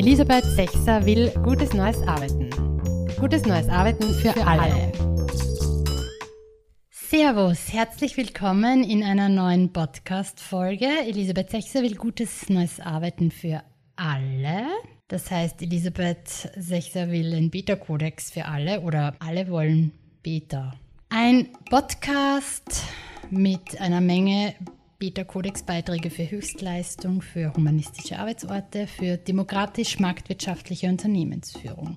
Elisabeth Sechser will gutes neues Arbeiten. Gutes neues Arbeiten für, für alle. alle. Servus, herzlich willkommen in einer neuen Podcast-Folge. Elisabeth Sechser will gutes neues Arbeiten für alle. Das heißt, Elisabeth Sechser will einen Beta-Kodex für alle oder alle wollen Beta. Ein Podcast mit einer Menge Beta-Kodex-Beiträge für Höchstleistung, für humanistische Arbeitsorte, für demokratisch-marktwirtschaftliche Unternehmensführung.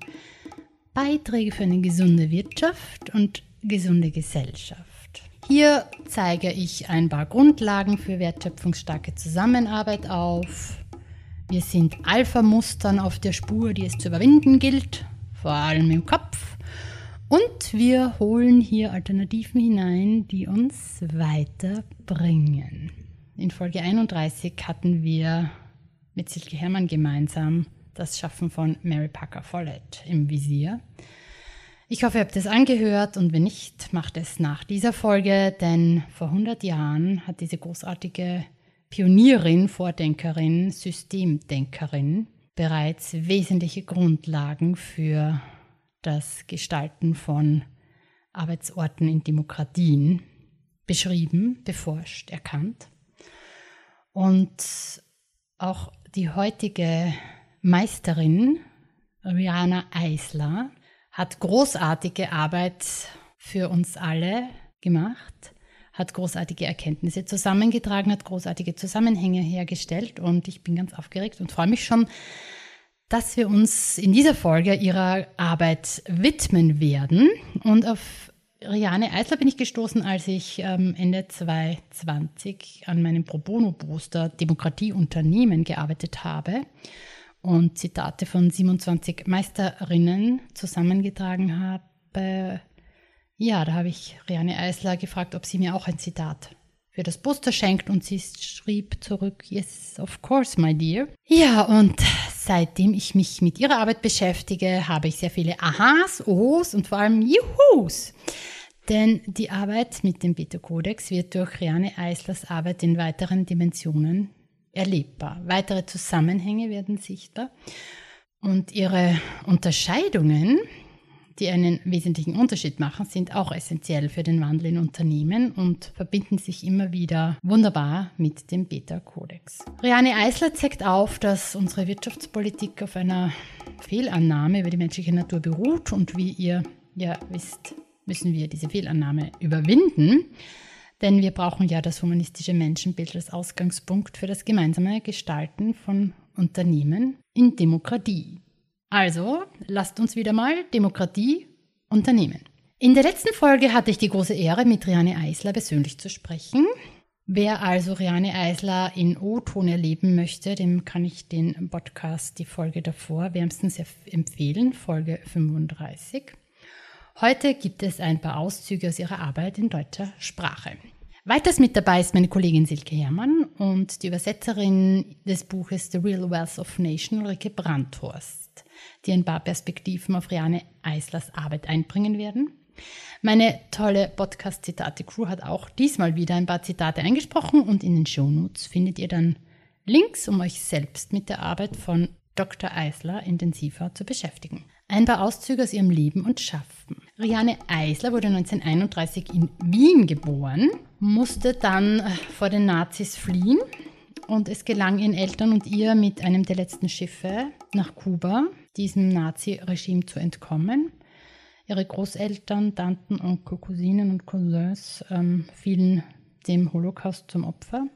Beiträge für eine gesunde Wirtschaft und gesunde Gesellschaft. Hier zeige ich ein paar Grundlagen für wertschöpfungsstarke Zusammenarbeit auf. Wir sind Alpha-Mustern auf der Spur, die es zu überwinden gilt, vor allem im Kopf. Und wir holen hier Alternativen hinein, die uns weiterbringen. In Folge 31 hatten wir mit Silke Herrmann gemeinsam das Schaffen von Mary Parker Follett im Visier. Ich hoffe, ihr habt es angehört und wenn nicht, macht es nach dieser Folge, denn vor 100 Jahren hat diese großartige Pionierin, Vordenkerin, Systemdenkerin bereits wesentliche Grundlagen für das Gestalten von Arbeitsorten in Demokratien beschrieben, beforscht, erkannt. Und auch die heutige Meisterin Rihanna Eisler hat großartige Arbeit für uns alle gemacht, hat großartige Erkenntnisse zusammengetragen, hat großartige Zusammenhänge hergestellt und ich bin ganz aufgeregt und freue mich schon dass wir uns in dieser Folge ihrer Arbeit widmen werden. Und auf Riane Eisler bin ich gestoßen, als ich ähm, Ende 2020 an meinem Pro Bono-Poster Demokratie Unternehmen gearbeitet habe und Zitate von 27 Meisterinnen zusammengetragen habe. Ja, da habe ich Riane Eisler gefragt, ob sie mir auch ein Zitat für das Poster schenkt und sie schrieb zurück, yes, of course, my dear. Ja, und seitdem ich mich mit ihrer Arbeit beschäftige, habe ich sehr viele Aha's, Ohs und vor allem Juhus. Denn die Arbeit mit dem Beta-Kodex wird durch Riane Eislers Arbeit in weiteren Dimensionen erlebbar. Weitere Zusammenhänge werden sichtbar und ihre Unterscheidungen die einen wesentlichen Unterschied machen, sind auch essentiell für den Wandel in Unternehmen und verbinden sich immer wieder wunderbar mit dem Beta-Kodex. Riane Eisler zeigt auf, dass unsere Wirtschaftspolitik auf einer Fehlannahme über die menschliche Natur beruht und wie ihr ja wisst, müssen wir diese Fehlannahme überwinden. Denn wir brauchen ja das humanistische Menschenbild als Ausgangspunkt für das gemeinsame Gestalten von Unternehmen in Demokratie. Also, lasst uns wieder mal Demokratie unternehmen. In der letzten Folge hatte ich die große Ehre, mit Riane Eisler persönlich zu sprechen. Wer also Riane Eisler in O-Ton erleben möchte, dem kann ich den Podcast, die Folge davor, wärmstens empfehlen, Folge 35. Heute gibt es ein paar Auszüge aus ihrer Arbeit in deutscher Sprache. Weiters mit dabei ist meine Kollegin Silke Herrmann und die Übersetzerin des Buches The Real Wealth of Nation, Ulrike Brandhorst die ein paar Perspektiven auf Riane Eislers Arbeit einbringen werden. Meine tolle Podcast-Zitate-Crew hat auch diesmal wieder ein paar Zitate eingesprochen und in den Shownotes findet ihr dann Links, um euch selbst mit der Arbeit von Dr. Eisler intensiver zu beschäftigen. Ein paar Auszüge aus ihrem Leben und Schaffen. Riane Eisler wurde 1931 in Wien geboren, musste dann äh, vor den Nazis fliehen und es gelang ihren Eltern und ihr mit einem der letzten Schiffe nach Kuba diesem Nazi-Regime zu entkommen. Ihre Großeltern, Tanten, Onkel, Cousinen und Cousins ähm, fielen dem Holocaust zum Opfer.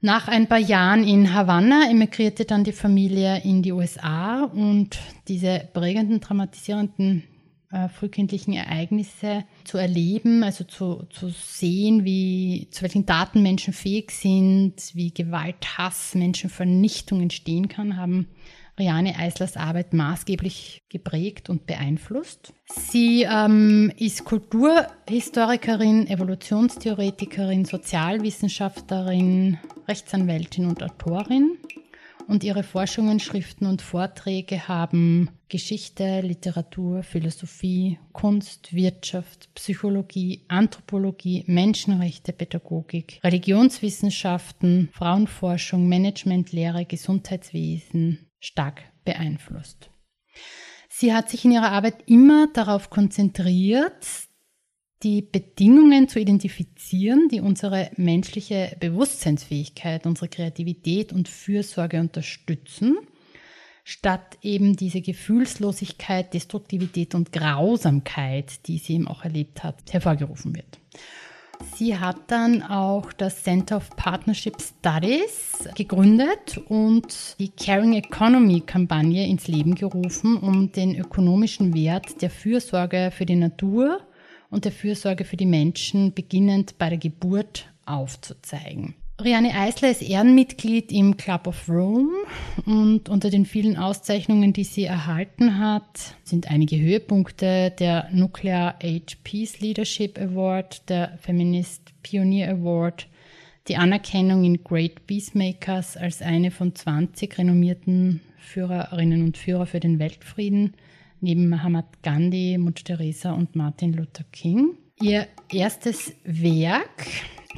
Nach ein paar Jahren in Havanna emigrierte dann die Familie in die USA und diese prägenden, dramatisierenden äh, frühkindlichen Ereignisse zu erleben, also zu, zu sehen, wie, zu welchen Daten Menschen fähig sind, wie Gewalt, Hass, Menschenvernichtung entstehen kann, haben Riane Eislers Arbeit maßgeblich geprägt und beeinflusst. Sie ähm, ist Kulturhistorikerin, Evolutionstheoretikerin, Sozialwissenschaftlerin, Rechtsanwältin und Autorin. Und ihre Forschungen, Schriften und Vorträge haben Geschichte, Literatur, Philosophie, Kunst, Wirtschaft, Psychologie, Anthropologie, Menschenrechte, Pädagogik, Religionswissenschaften, Frauenforschung, Managementlehre, Gesundheitswesen, stark beeinflusst. Sie hat sich in ihrer Arbeit immer darauf konzentriert, die Bedingungen zu identifizieren, die unsere menschliche Bewusstseinsfähigkeit, unsere Kreativität und Fürsorge unterstützen, statt eben diese Gefühlslosigkeit, Destruktivität und Grausamkeit, die sie eben auch erlebt hat, hervorgerufen wird. Sie hat dann auch das Center of Partnership Studies gegründet und die Caring Economy Kampagne ins Leben gerufen, um den ökonomischen Wert der Fürsorge für die Natur und der Fürsorge für die Menschen beginnend bei der Geburt aufzuzeigen. Rianne Eisler ist Ehrenmitglied im Club of Rome und unter den vielen Auszeichnungen, die sie erhalten hat, sind einige Höhepunkte der Nuclear Age Peace Leadership Award, der Feminist Pioneer Award, die Anerkennung in Great Peacemakers als eine von 20 renommierten Führerinnen und Führer für den Weltfrieden, neben Mahatma Gandhi, Mutter Teresa und Martin Luther King. Ihr erstes Werk,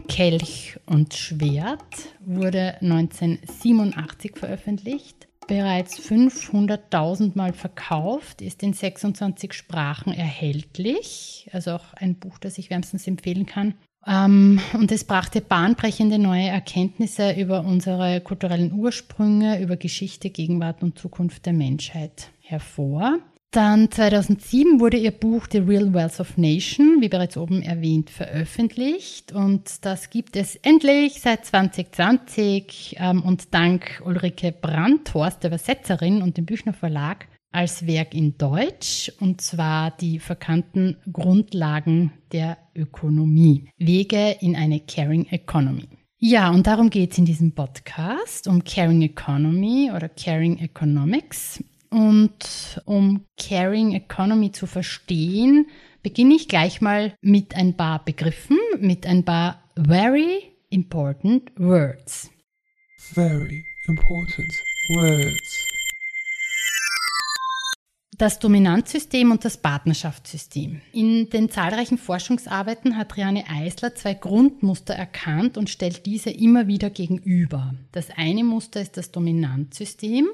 Kelch und Schwert wurde 1987 veröffentlicht, bereits 500.000 Mal verkauft, ist in 26 Sprachen erhältlich, also auch ein Buch, das ich wärmstens empfehlen kann. Ähm, und es brachte bahnbrechende neue Erkenntnisse über unsere kulturellen Ursprünge, über Geschichte, Gegenwart und Zukunft der Menschheit hervor. Dann 2007 wurde ihr Buch The Real Wealth of Nation, wie bereits oben erwähnt, veröffentlicht. Und das gibt es endlich seit 2020 ähm, und dank Ulrike Brandhorst, der Übersetzerin und dem Büchner Verlag, als Werk in Deutsch, und zwar die verkannten Grundlagen der Ökonomie. Wege in eine Caring Economy. Ja, und darum geht es in diesem Podcast, um Caring Economy oder Caring Economics. Und um Caring Economy zu verstehen, beginne ich gleich mal mit ein paar Begriffen, mit ein paar very important words. Very important words. Das Dominanzsystem und das Partnerschaftssystem. In den zahlreichen Forschungsarbeiten hat Riane Eisler zwei Grundmuster erkannt und stellt diese immer wieder gegenüber. Das eine Muster ist das Dominanzsystem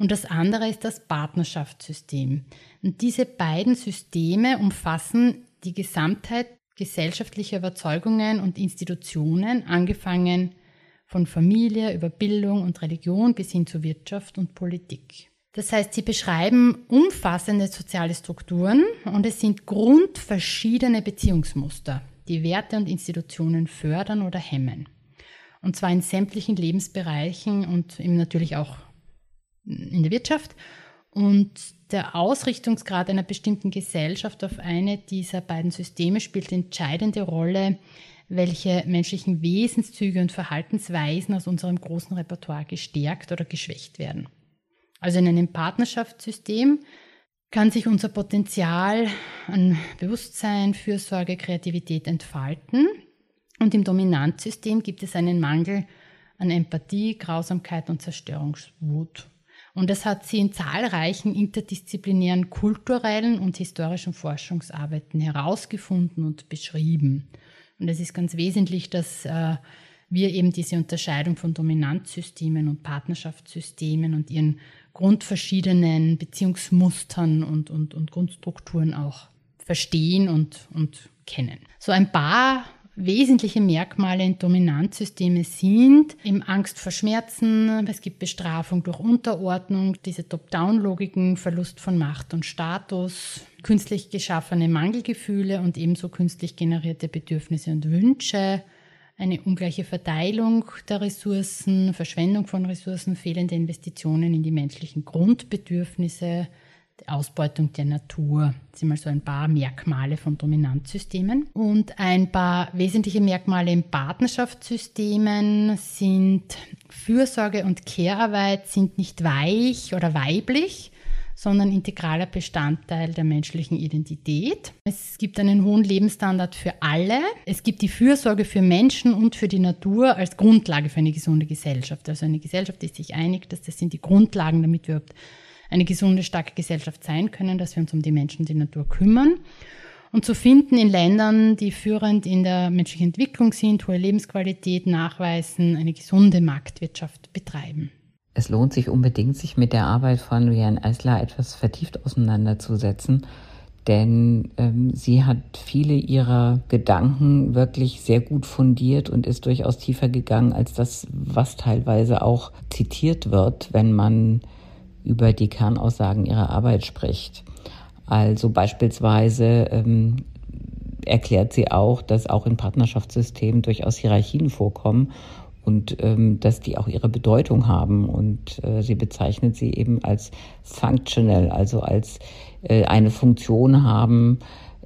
und das andere ist das Partnerschaftssystem. Und diese beiden Systeme umfassen die Gesamtheit gesellschaftlicher Überzeugungen und Institutionen, angefangen von Familie über Bildung und Religion bis hin zu Wirtschaft und Politik. Das heißt, sie beschreiben umfassende soziale Strukturen und es sind grundverschiedene Beziehungsmuster, die Werte und Institutionen fördern oder hemmen. Und zwar in sämtlichen Lebensbereichen und eben natürlich auch in der Wirtschaft. Und der Ausrichtungsgrad einer bestimmten Gesellschaft auf eine dieser beiden Systeme spielt entscheidende Rolle, welche menschlichen Wesenszüge und Verhaltensweisen aus unserem großen Repertoire gestärkt oder geschwächt werden. Also in einem Partnerschaftssystem kann sich unser Potenzial an Bewusstsein, Fürsorge, Kreativität entfalten. Und im Dominanzsystem gibt es einen Mangel an Empathie, Grausamkeit und Zerstörungswut. Und das hat sie in zahlreichen interdisziplinären kulturellen und historischen Forschungsarbeiten herausgefunden und beschrieben. Und es ist ganz wesentlich, dass äh, wir eben diese Unterscheidung von Dominanzsystemen und Partnerschaftssystemen und ihren grundverschiedenen Beziehungsmustern und, und, und Grundstrukturen auch verstehen und, und kennen. So ein paar wesentliche Merkmale in Dominanzsysteme sind. Eben Angst vor Schmerzen, es gibt Bestrafung durch Unterordnung, diese Top-Down-Logiken, Verlust von Macht und Status, künstlich geschaffene Mangelgefühle und ebenso künstlich generierte Bedürfnisse und Wünsche, eine ungleiche Verteilung der Ressourcen, Verschwendung von Ressourcen, fehlende Investitionen in die menschlichen Grundbedürfnisse, Ausbeutung der Natur. Das sind mal so ein paar Merkmale von Dominanzsystemen. Und ein paar wesentliche Merkmale in Partnerschaftssystemen sind Fürsorge und Care-Arbeit sind nicht weich oder weiblich, sondern integraler Bestandteil der menschlichen Identität. Es gibt einen hohen Lebensstandard für alle. Es gibt die Fürsorge für Menschen und für die Natur als Grundlage für eine gesunde Gesellschaft. Also eine Gesellschaft ist sich einig, dass das sind die Grundlagen, damit wir überhaupt eine gesunde, starke Gesellschaft sein können, dass wir uns um die Menschen und die Natur kümmern. Und zu finden in Ländern, die führend in der menschlichen Entwicklung sind, hohe Lebensqualität nachweisen, eine gesunde Marktwirtschaft betreiben. Es lohnt sich unbedingt, sich mit der Arbeit von Rianne Eisler etwas vertieft auseinanderzusetzen, denn ähm, sie hat viele ihrer Gedanken wirklich sehr gut fundiert und ist durchaus tiefer gegangen als das, was teilweise auch zitiert wird, wenn man über die Kernaussagen ihrer Arbeit spricht. Also beispielsweise ähm, erklärt sie auch, dass auch in Partnerschaftssystemen durchaus Hierarchien vorkommen und ähm, dass die auch ihre Bedeutung haben. Und äh, sie bezeichnet sie eben als functional, also als äh, eine Funktion haben,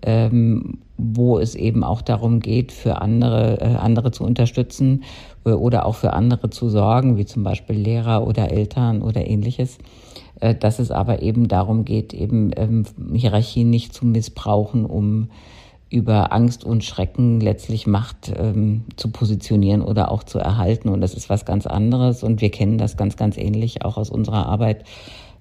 ähm, wo es eben auch darum geht, für andere, äh, andere zu unterstützen oder auch für andere zu sorgen, wie zum Beispiel Lehrer oder Eltern oder ähnliches. Äh, dass es aber eben darum geht, eben ähm, Hierarchien nicht zu missbrauchen, um über Angst und Schrecken letztlich Macht ähm, zu positionieren oder auch zu erhalten. Und das ist was ganz anderes. Und wir kennen das ganz, ganz ähnlich auch aus unserer Arbeit,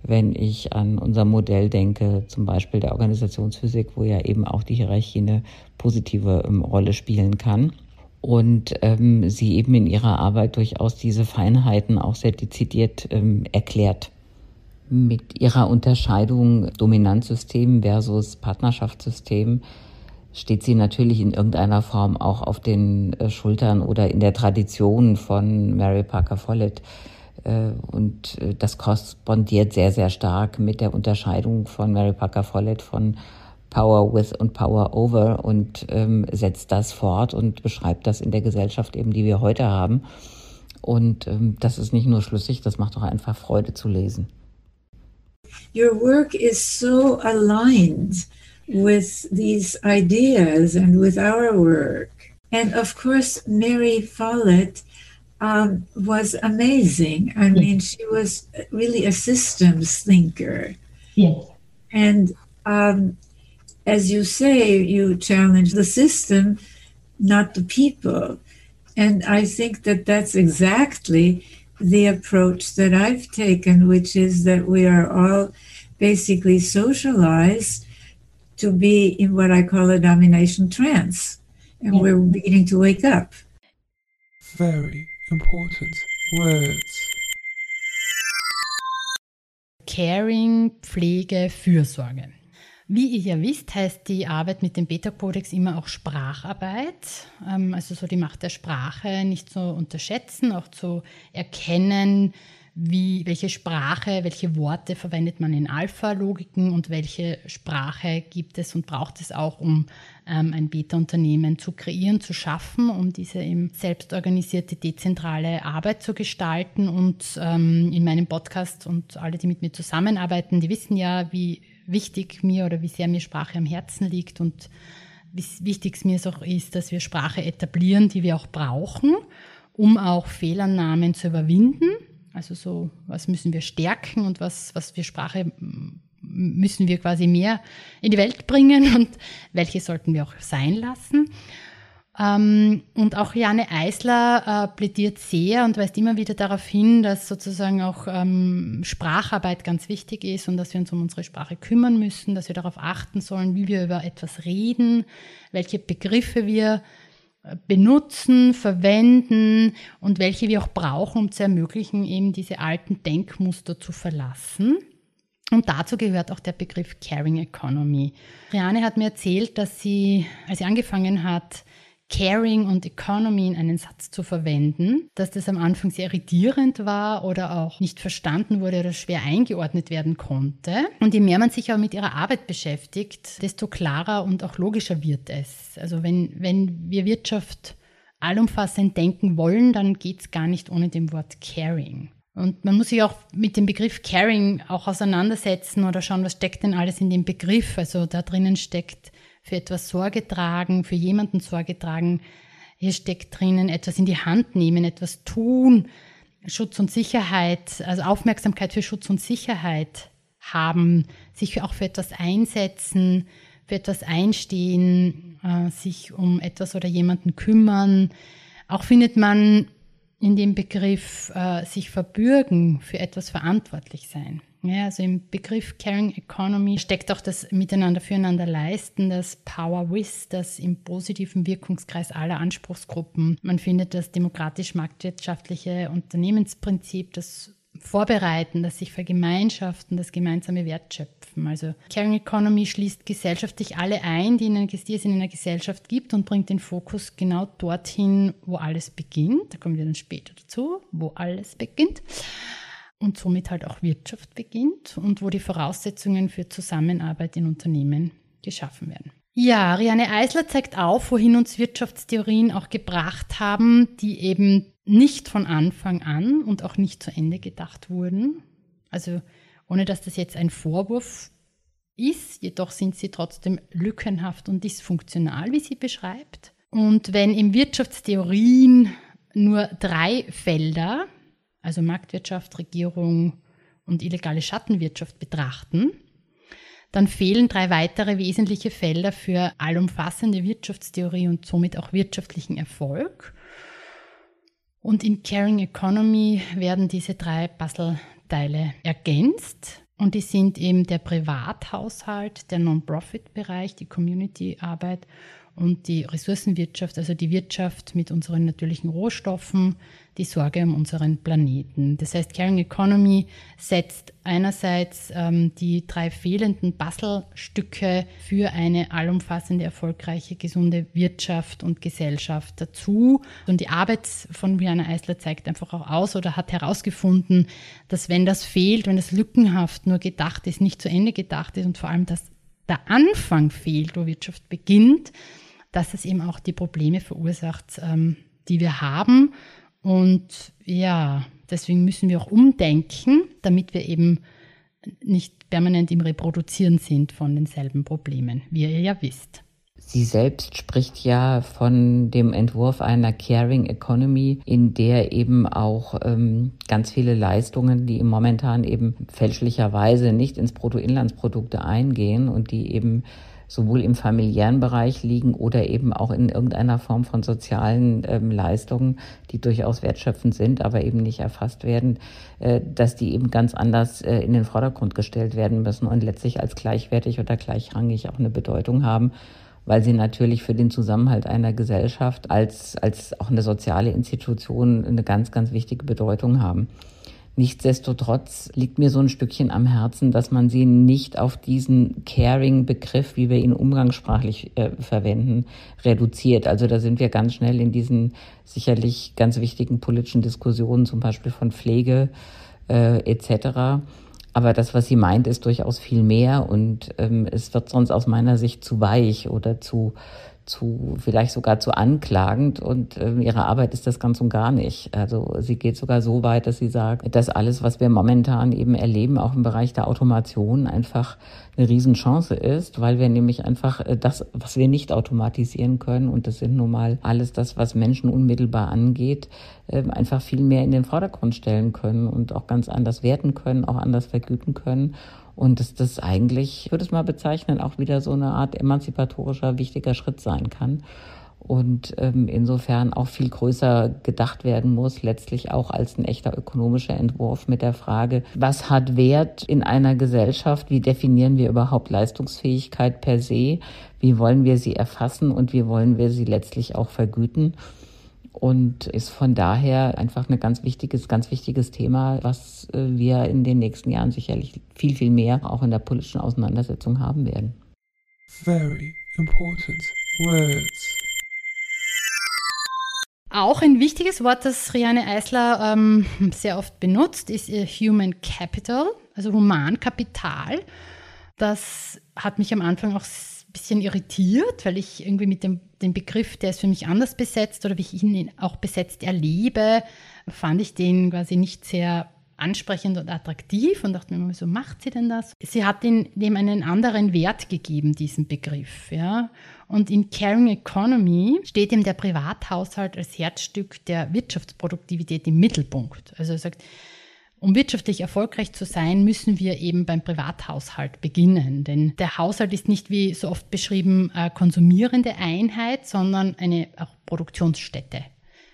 wenn ich an unser Modell denke, zum Beispiel der Organisationsphysik, wo ja eben auch die Hierarchie eine positive ähm, Rolle spielen kann. Und ähm, sie eben in ihrer Arbeit durchaus diese Feinheiten auch sehr dezidiert ähm, erklärt. Mit ihrer Unterscheidung Dominanzsystem versus Partnerschaftssystem steht sie natürlich in irgendeiner Form auch auf den äh, Schultern oder in der Tradition von Mary Parker Follett. Äh, und äh, das korrespondiert sehr, sehr stark mit der Unterscheidung von Mary Parker Follett von Power with und Power over und ähm, setzt das fort und beschreibt das in der Gesellschaft eben, die wir heute haben. Und ähm, das ist nicht nur schlüssig, das macht auch einfach Freude zu lesen. Your work is so aligned with these ideas and with our work. And of course, Mary Follett um, was amazing. I mean, she was really a systems thinker. Yes. And um, as you say, you challenge the system, not the people. And I think that that's exactly the approach that I've taken, which is that we are all basically socialized to be in what I call a domination trance. And yeah. we're beginning to wake up. Very important words. Caring, Pflege, Fürsorge. Wie ihr ja wisst, heißt die Arbeit mit dem Beta-Kodex immer auch Spracharbeit. Ähm, also so die Macht der Sprache nicht zu unterschätzen, auch zu erkennen, wie, welche Sprache, welche Worte verwendet man in Alpha-Logiken und welche Sprache gibt es und braucht es auch, um ähm, ein Beta-Unternehmen zu kreieren, zu schaffen, um diese eben selbstorganisierte, dezentrale Arbeit zu gestalten. Und ähm, in meinem Podcast und alle, die mit mir zusammenarbeiten, die wissen ja, wie wichtig mir oder wie sehr mir Sprache am Herzen liegt und wie wichtig es mir auch ist, dass wir Sprache etablieren, die wir auch brauchen, um auch Fehlannahmen zu überwinden also so, was müssen wir stärken und was, was wir Sprache müssen wir quasi mehr in die Welt bringen und welche sollten wir auch sein lassen. Ähm, und auch Jane Eisler äh, plädiert sehr und weist immer wieder darauf hin, dass sozusagen auch ähm, Spracharbeit ganz wichtig ist und dass wir uns um unsere Sprache kümmern müssen, dass wir darauf achten sollen, wie wir über etwas reden, welche Begriffe wir benutzen, verwenden und welche wir auch brauchen, um zu ermöglichen, eben diese alten Denkmuster zu verlassen. Und dazu gehört auch der Begriff Caring Economy. Riane hat mir erzählt, dass sie, als sie angefangen hat, Caring und Economy in einen Satz zu verwenden, dass das am Anfang sehr irritierend war oder auch nicht verstanden wurde oder schwer eingeordnet werden konnte. Und je mehr man sich aber mit ihrer Arbeit beschäftigt, desto klarer und auch logischer wird es. Also wenn, wenn wir Wirtschaft allumfassend denken wollen, dann geht es gar nicht ohne dem Wort Caring. Und man muss sich auch mit dem Begriff Caring auch auseinandersetzen oder schauen, was steckt denn alles in dem Begriff. Also da drinnen steckt für etwas Sorge tragen, für jemanden Sorge tragen. Hier steckt drinnen etwas in die Hand nehmen, etwas tun, Schutz und Sicherheit, also Aufmerksamkeit für Schutz und Sicherheit haben, sich auch für etwas einsetzen, für etwas einstehen, äh, sich um etwas oder jemanden kümmern. Auch findet man in dem Begriff äh, sich verbürgen, für etwas verantwortlich sein. Ja, also im Begriff Caring Economy steckt auch das Miteinander füreinander leisten, das Power With, das im positiven Wirkungskreis aller Anspruchsgruppen. Man findet das demokratisch-marktwirtschaftliche Unternehmensprinzip, das vorbereiten, das sich vergemeinschaften, das gemeinsame Wertschöpfen. Also Caring Economy schließt gesellschaftlich alle ein, die, in die es in einer Gesellschaft gibt und bringt den Fokus genau dorthin, wo alles beginnt. Da kommen wir dann später dazu, wo alles beginnt und somit halt auch Wirtschaft beginnt und wo die Voraussetzungen für Zusammenarbeit in Unternehmen geschaffen werden. Ja, Rianne Eisler zeigt auf, wohin uns Wirtschaftstheorien auch gebracht haben, die eben nicht von Anfang an und auch nicht zu Ende gedacht wurden. Also ohne dass das jetzt ein Vorwurf ist, jedoch sind sie trotzdem lückenhaft und dysfunktional, wie sie beschreibt. Und wenn im Wirtschaftstheorien nur drei Felder, also Marktwirtschaft, Regierung und illegale Schattenwirtschaft betrachten, dann fehlen drei weitere wesentliche Felder für allumfassende Wirtschaftstheorie und somit auch wirtschaftlichen Erfolg. Und in Caring Economy werden diese drei Puzzleteile ergänzt. Und die sind eben der Privathaushalt, der Non-Profit-Bereich, die Community-Arbeit und die Ressourcenwirtschaft, also die Wirtschaft mit unseren natürlichen Rohstoffen, die Sorge um unseren Planeten. Das heißt, Caring Economy setzt einerseits ähm, die drei fehlenden Puzzlestücke für eine allumfassende, erfolgreiche, gesunde Wirtschaft und Gesellschaft dazu. Und die Arbeit von Brianna Eisler zeigt einfach auch aus oder hat herausgefunden, dass wenn das fehlt, wenn das lückenhaft nur gedacht ist, nicht zu Ende gedacht ist und vor allem, dass der Anfang fehlt, wo Wirtschaft beginnt, dass es eben auch die Probleme verursacht, ähm, die wir haben. Und ja, deswegen müssen wir auch umdenken, damit wir eben nicht permanent im Reproduzieren sind von denselben Problemen, wie ihr ja wisst. Sie selbst spricht ja von dem Entwurf einer Caring Economy, in der eben auch ähm, ganz viele Leistungen, die momentan eben fälschlicherweise nicht ins Bruttoinlandsprodukte eingehen und die eben sowohl im familiären Bereich liegen oder eben auch in irgendeiner Form von sozialen ähm, Leistungen, die durchaus wertschöpfend sind, aber eben nicht erfasst werden, äh, dass die eben ganz anders äh, in den Vordergrund gestellt werden müssen und letztlich als gleichwertig oder gleichrangig auch eine Bedeutung haben weil sie natürlich für den Zusammenhalt einer Gesellschaft als, als auch eine soziale Institution eine ganz, ganz wichtige Bedeutung haben. Nichtsdestotrotz liegt mir so ein Stückchen am Herzen, dass man sie nicht auf diesen Caring-Begriff, wie wir ihn umgangssprachlich äh, verwenden, reduziert. Also da sind wir ganz schnell in diesen sicherlich ganz wichtigen politischen Diskussionen, zum Beispiel von Pflege äh, etc. Aber das, was sie meint, ist durchaus viel mehr und ähm, es wird sonst aus meiner Sicht zu weich oder zu zu vielleicht sogar zu anklagend und äh, ihre Arbeit ist das ganz und gar nicht. Also sie geht sogar so weit, dass sie sagt, dass alles, was wir momentan eben erleben, auch im Bereich der Automation einfach eine Riesenchance ist, weil wir nämlich einfach äh, das, was wir nicht automatisieren können, und das sind nun mal alles das, was Menschen unmittelbar angeht, äh, einfach viel mehr in den Vordergrund stellen können und auch ganz anders werten können, auch anders vergüten können. Und dass das eigentlich, ich würde es mal bezeichnen, auch wieder so eine Art emanzipatorischer, wichtiger Schritt sein kann. Und ähm, insofern auch viel größer gedacht werden muss, letztlich auch als ein echter ökonomischer Entwurf mit der Frage, was hat Wert in einer Gesellschaft? Wie definieren wir überhaupt Leistungsfähigkeit per se? Wie wollen wir sie erfassen und wie wollen wir sie letztlich auch vergüten? Und ist von daher einfach ein ganz wichtiges, ganz wichtiges Thema, was äh, wir in den nächsten Jahren sicherlich viel, viel mehr auch in der politischen Auseinandersetzung haben werden. Very important words. Auch ein wichtiges Wort, das Riane Eisler ähm, sehr oft benutzt, ist Human Capital, also Humankapital. Das hat mich am Anfang auch bisschen irritiert, weil ich irgendwie mit dem, dem Begriff, der ist für mich anders besetzt oder wie ich ihn auch besetzt erlebe, fand ich den quasi nicht sehr ansprechend und attraktiv und dachte mir, wieso macht sie denn das? Sie hat dem einen anderen Wert gegeben, diesen Begriff. Ja? Und in Caring Economy steht ihm der Privathaushalt als Herzstück der Wirtschaftsproduktivität im Mittelpunkt. Also er sagt, um wirtschaftlich erfolgreich zu sein, müssen wir eben beim Privathaushalt beginnen. Denn der Haushalt ist nicht wie so oft beschrieben eine konsumierende Einheit, sondern eine Produktionsstätte,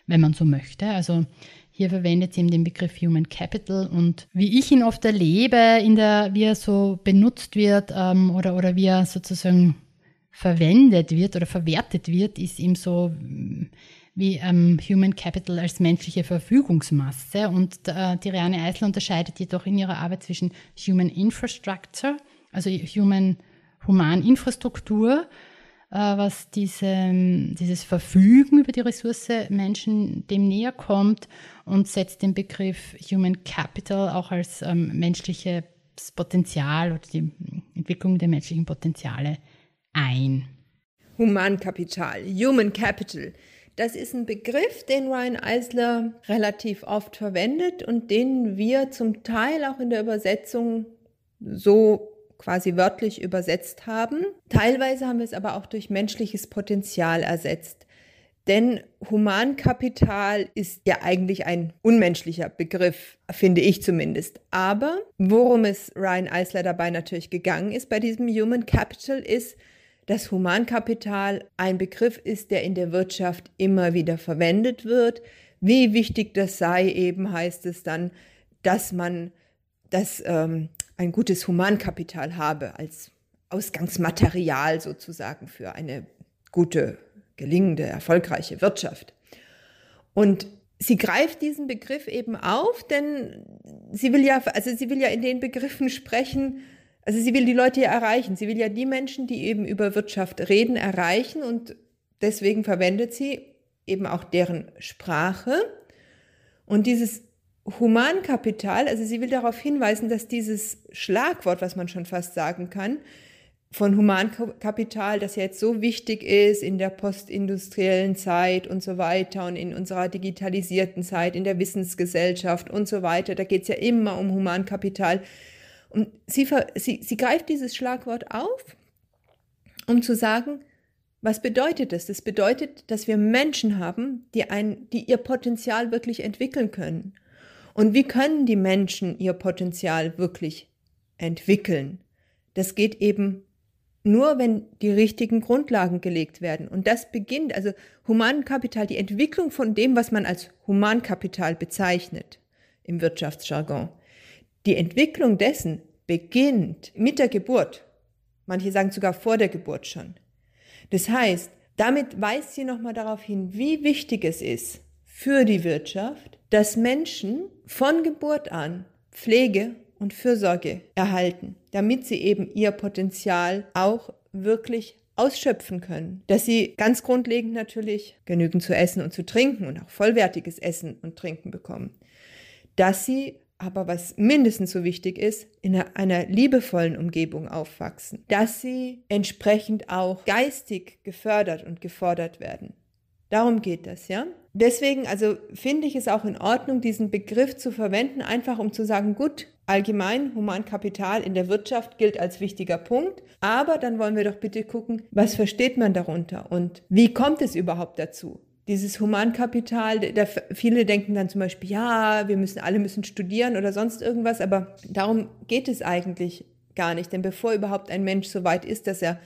wenn man so möchte. Also hier verwendet sie eben den Begriff Human Capital und wie ich ihn oft erlebe, in der, wie er so benutzt wird ähm, oder, oder wie er sozusagen verwendet wird oder verwertet wird, ist ihm so wie ähm, Human Capital als menschliche Verfügungsmasse. Und äh, die Reane Eisler unterscheidet jedoch in ihrer Arbeit zwischen Human Infrastructure, also Human Humaninfrastruktur, äh, was diese, dieses Verfügen über die Ressource Menschen dem näher kommt und setzt den Begriff Human Capital auch als ähm, menschliches Potenzial oder die Entwicklung der menschlichen Potenziale ein. Humankapital, Human Capital. Das ist ein Begriff, den Ryan Eisler relativ oft verwendet und den wir zum Teil auch in der Übersetzung so quasi wörtlich übersetzt haben. Teilweise haben wir es aber auch durch menschliches Potenzial ersetzt. Denn Humankapital ist ja eigentlich ein unmenschlicher Begriff, finde ich zumindest. Aber worum es Ryan Eisler dabei natürlich gegangen ist bei diesem Human Capital ist, dass Humankapital ein Begriff ist, der in der Wirtschaft immer wieder verwendet wird. Wie wichtig das sei, eben heißt es dann, dass man das ähm, ein gutes Humankapital habe als Ausgangsmaterial sozusagen für eine gute, gelingende, erfolgreiche Wirtschaft. Und sie greift diesen Begriff eben auf, denn sie will ja, also sie will ja in den Begriffen sprechen, also sie will die Leute ja erreichen. Sie will ja die Menschen, die eben über Wirtschaft reden, erreichen und deswegen verwendet sie eben auch deren Sprache. Und dieses Humankapital, also sie will darauf hinweisen, dass dieses Schlagwort, was man schon fast sagen kann, von Humankapital, das jetzt so wichtig ist in der postindustriellen Zeit und so weiter und in unserer digitalisierten Zeit, in der Wissensgesellschaft und so weiter, da geht es ja immer um Humankapital. Und sie, sie, sie greift dieses Schlagwort auf, um zu sagen, was bedeutet das? Das bedeutet, dass wir Menschen haben, die, ein, die ihr Potenzial wirklich entwickeln können. Und wie können die Menschen ihr Potenzial wirklich entwickeln? Das geht eben nur, wenn die richtigen Grundlagen gelegt werden. Und das beginnt, also Humankapital, die Entwicklung von dem, was man als Humankapital bezeichnet im Wirtschaftsjargon. Die Entwicklung dessen beginnt mit der Geburt. Manche sagen sogar vor der Geburt schon. Das heißt, damit weist sie nochmal darauf hin, wie wichtig es ist für die Wirtschaft, dass Menschen von Geburt an Pflege und Fürsorge erhalten, damit sie eben ihr Potenzial auch wirklich ausschöpfen können. Dass sie ganz grundlegend natürlich genügend zu essen und zu trinken und auch vollwertiges Essen und Trinken bekommen. Dass sie aber was mindestens so wichtig ist, in einer, liebevollen Umgebung aufwachsen, dass sie entsprechend auch geistig gefördert und gefordert werden. Darum geht das, ja? Deswegen, also finde ich es auch in Ordnung, diesen Begriff zu verwenden, einfach um zu sagen, gut, allgemein Humankapital in der Wirtschaft gilt als wichtiger Punkt, aber dann wollen wir doch bitte gucken, was versteht man darunter und wie kommt es überhaupt dazu? Dieses Humankapital, da, viele denken dann zum Beispiel, ja, wir müssen, alle müssen studieren oder sonst irgendwas, aber darum geht es eigentlich gar nicht, denn bevor überhaupt ein Mensch so weit ist, dass er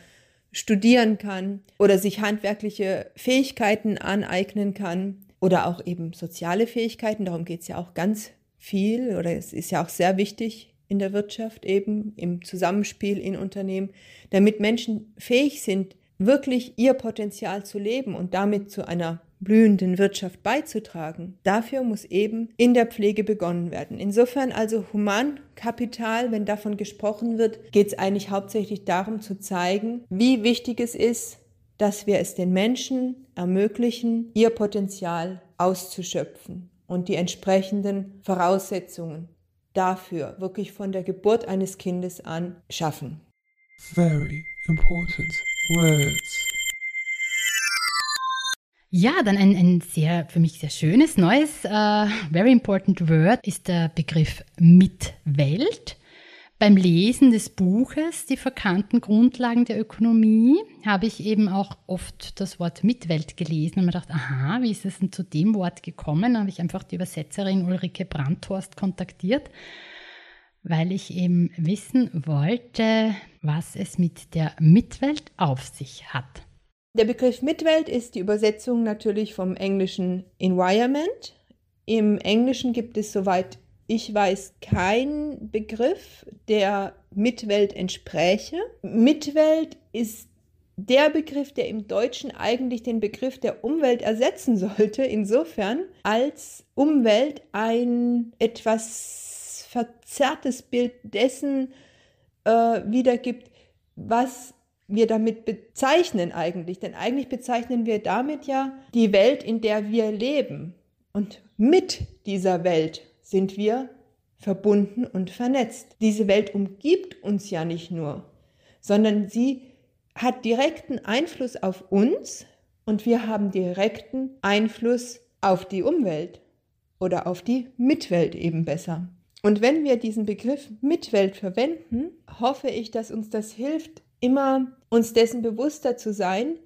studieren kann oder sich handwerkliche Fähigkeiten aneignen kann oder auch eben soziale Fähigkeiten. Darum geht es ja auch ganz viel oder es ist ja auch sehr wichtig in der Wirtschaft eben im Zusammenspiel in Unternehmen, damit Menschen fähig sind, wirklich ihr Potenzial zu leben und damit zu einer blühenden Wirtschaft beizutragen. Dafür muss eben in der Pflege begonnen werden. Insofern also Humankapital, wenn davon gesprochen wird, geht es eigentlich hauptsächlich darum zu zeigen, wie wichtig es ist, dass wir es den Menschen ermöglichen, ihr Potenzial auszuschöpfen und die entsprechenden Voraussetzungen dafür wirklich von der Geburt eines Kindes an schaffen. Very important words. Ja, dann ein, ein sehr, für mich sehr schönes, neues, uh, very important word ist der Begriff Mitwelt. Beim Lesen des Buches Die verkannten Grundlagen der Ökonomie habe ich eben auch oft das Wort Mitwelt gelesen und mir gedacht, aha, wie ist es denn zu dem Wort gekommen? Da habe ich einfach die Übersetzerin Ulrike Brandhorst kontaktiert, weil ich eben wissen wollte, was es mit der Mitwelt auf sich hat. Der Begriff Mitwelt ist die Übersetzung natürlich vom englischen Environment. Im Englischen gibt es, soweit ich weiß, keinen Begriff, der Mitwelt entspräche. Mitwelt ist der Begriff, der im Deutschen eigentlich den Begriff der Umwelt ersetzen sollte, insofern als Umwelt ein etwas verzerrtes Bild dessen äh, wiedergibt, was wir damit bezeichnen eigentlich. Denn eigentlich bezeichnen wir damit ja die Welt, in der wir leben. Und mit dieser Welt sind wir verbunden und vernetzt. Diese Welt umgibt uns ja nicht nur, sondern sie hat direkten Einfluss auf uns und wir haben direkten Einfluss auf die Umwelt oder auf die Mitwelt eben besser. Und wenn wir diesen Begriff Mitwelt verwenden, hoffe ich, dass uns das hilft, immer uns dessen bewusster zu sein,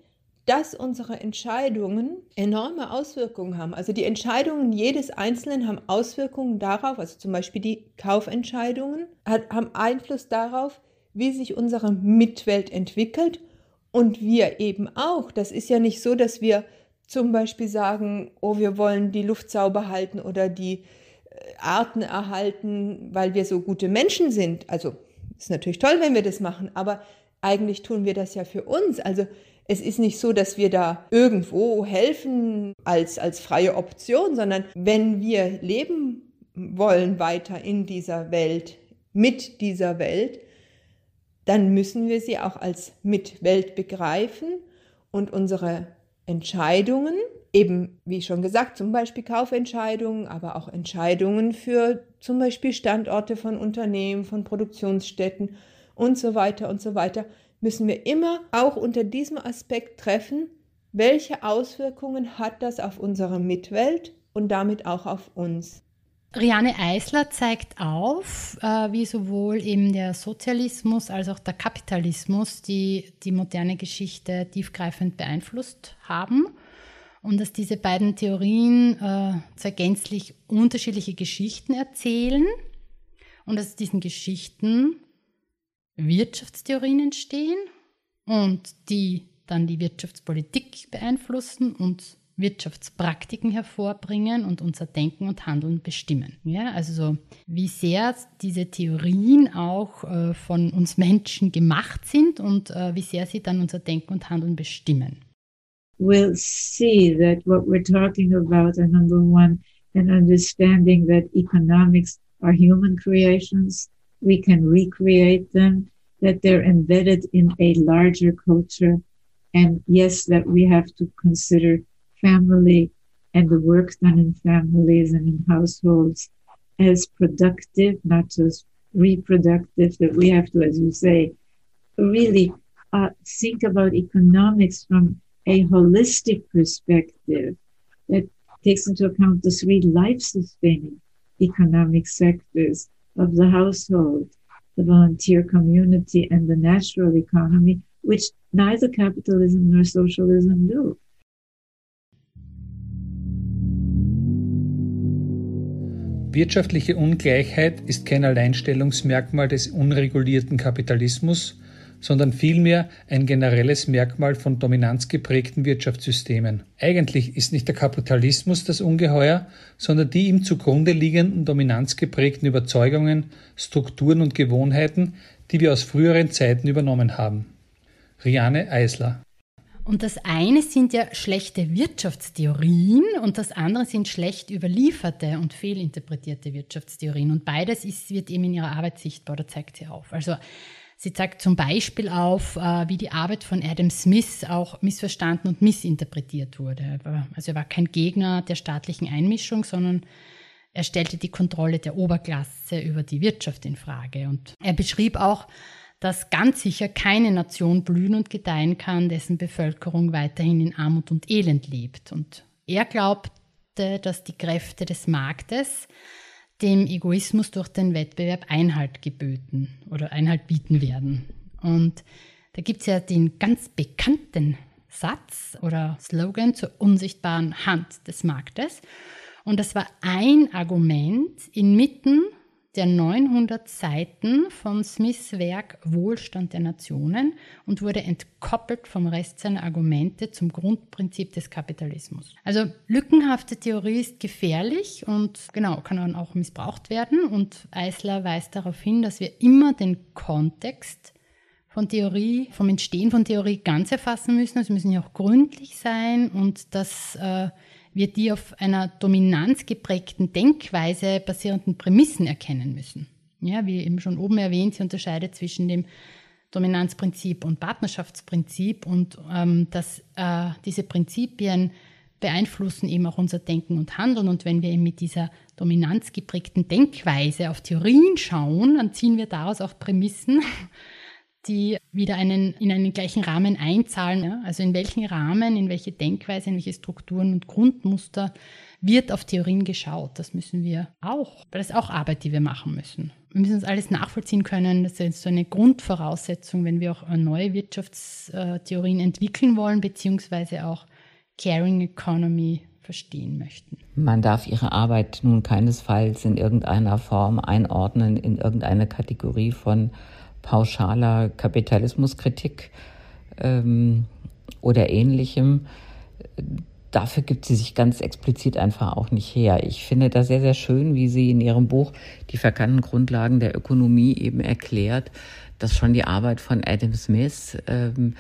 dass unsere Entscheidungen enorme Auswirkungen haben. Also die Entscheidungen jedes Einzelnen haben Auswirkungen darauf, also zum Beispiel die Kaufentscheidungen haben Einfluss darauf, wie sich unsere Mitwelt entwickelt und wir eben auch. Das ist ja nicht so, dass wir zum Beispiel sagen, oh, wir wollen die Luft sauber halten oder die äh, Arten erhalten, weil wir so gute Menschen sind. Also ist natürlich toll, wenn wir das machen, aber eigentlich tun wir das ja für uns. Also es ist nicht so, dass wir da irgendwo helfen als, als freie Option, sondern wenn wir leben wollen weiter in dieser Welt, mit dieser Welt, dann müssen wir sie auch als Mitwelt begreifen und unsere Entscheidungen, eben wie schon gesagt, zum Beispiel Kaufentscheidungen, aber auch Entscheidungen für zum Beispiel Standorte von Unternehmen, von Produktionsstätten und so weiter und so weiter, müssen wir immer auch unter diesem Aspekt treffen, welche Auswirkungen hat das auf unsere Mitwelt und damit auch auf uns. Riane Eisler zeigt auf, äh, wie sowohl eben der Sozialismus als auch der Kapitalismus die, die moderne Geschichte tiefgreifend beeinflusst haben und dass diese beiden Theorien äh, zwei gänzlich unterschiedliche Geschichten erzählen und dass diesen Geschichten Wirtschaftstheorien entstehen und die dann die Wirtschaftspolitik beeinflussen und Wirtschaftspraktiken hervorbringen und unser Denken und Handeln bestimmen. Ja, also so, wie sehr diese Theorien auch äh, von uns Menschen gemacht sind und äh, wie sehr sie dann unser Denken und Handeln bestimmen. We'll see that what we're talking about are number one, an understanding that economics are human creations we can recreate them, that they're embedded in a larger culture. And yes, that we have to consider family and the work done in families and in households as productive, not just reproductive, that we have to, as you say, really uh, think about economics from a holistic perspective that takes into account the three life sustaining economic sectors of the household, the volunteer community, and the natural economy, which neither capitalism nor socialism do. Wirtschaftliche Ungleichheit ist kein Alleinstellungsmerkmal des unregulierten Kapitalismus, sondern vielmehr ein generelles Merkmal von dominanzgeprägten Wirtschaftssystemen. Eigentlich ist nicht der Kapitalismus das Ungeheuer, sondern die ihm zugrunde liegenden dominanzgeprägten Überzeugungen, Strukturen und Gewohnheiten, die wir aus früheren Zeiten übernommen haben. Riane Eisler und das eine sind ja schlechte Wirtschaftstheorien und das andere sind schlecht überlieferte und fehlinterpretierte Wirtschaftstheorien. Und beides ist, wird eben in ihrer Arbeit sichtbar oder zeigt sie auf. Also Sie zeigt zum Beispiel auf, äh, wie die Arbeit von Adam Smith auch missverstanden und missinterpretiert wurde. Also er war kein Gegner der staatlichen Einmischung, sondern er stellte die Kontrolle der Oberklasse über die Wirtschaft in Frage. Und er beschrieb auch, dass ganz sicher keine Nation blühen und gedeihen kann, dessen Bevölkerung weiterhin in Armut und Elend lebt. Und er glaubte, dass die Kräfte des Marktes dem Egoismus durch den Wettbewerb Einhalt geböten oder Einhalt bieten werden. Und da gibt es ja den ganz bekannten Satz oder Slogan zur unsichtbaren Hand des Marktes. Und das war ein Argument inmitten der 900 Seiten von Smiths Werk Wohlstand der Nationen und wurde entkoppelt vom Rest seiner Argumente zum Grundprinzip des Kapitalismus. Also lückenhafte Theorie ist gefährlich und genau kann dann auch missbraucht werden und Eisler weist darauf hin, dass wir immer den Kontext von Theorie, vom Entstehen von Theorie ganz erfassen müssen. Also müssen ja auch gründlich sein und dass äh, wir die auf einer dominanzgeprägten Denkweise basierenden Prämissen erkennen müssen. Ja, wie eben schon oben erwähnt, sie unterscheidet zwischen dem Dominanzprinzip und Partnerschaftsprinzip und ähm, dass äh, diese Prinzipien beeinflussen eben auch unser Denken und Handeln. Und wenn wir eben mit dieser dominanzgeprägten Denkweise auf Theorien schauen, dann ziehen wir daraus auch Prämissen, die wieder einen, in einen gleichen Rahmen einzahlen. Ja? Also in welchen Rahmen, in welche Denkweise, in welche Strukturen und Grundmuster wird auf Theorien geschaut. Das müssen wir auch, das ist auch Arbeit, die wir machen müssen. Wir müssen uns alles nachvollziehen können. Das ist so eine Grundvoraussetzung, wenn wir auch neue Wirtschaftstheorien entwickeln wollen, beziehungsweise auch Caring Economy verstehen möchten. Man darf ihre Arbeit nun keinesfalls in irgendeiner Form einordnen in irgendeine Kategorie von pauschaler Kapitalismuskritik ähm, oder ähnlichem. Dafür gibt sie sich ganz explizit einfach auch nicht her. Ich finde das sehr, sehr schön, wie sie in ihrem Buch Die verkannten Grundlagen der Ökonomie eben erklärt, dass schon die Arbeit von Adam Smith ähm,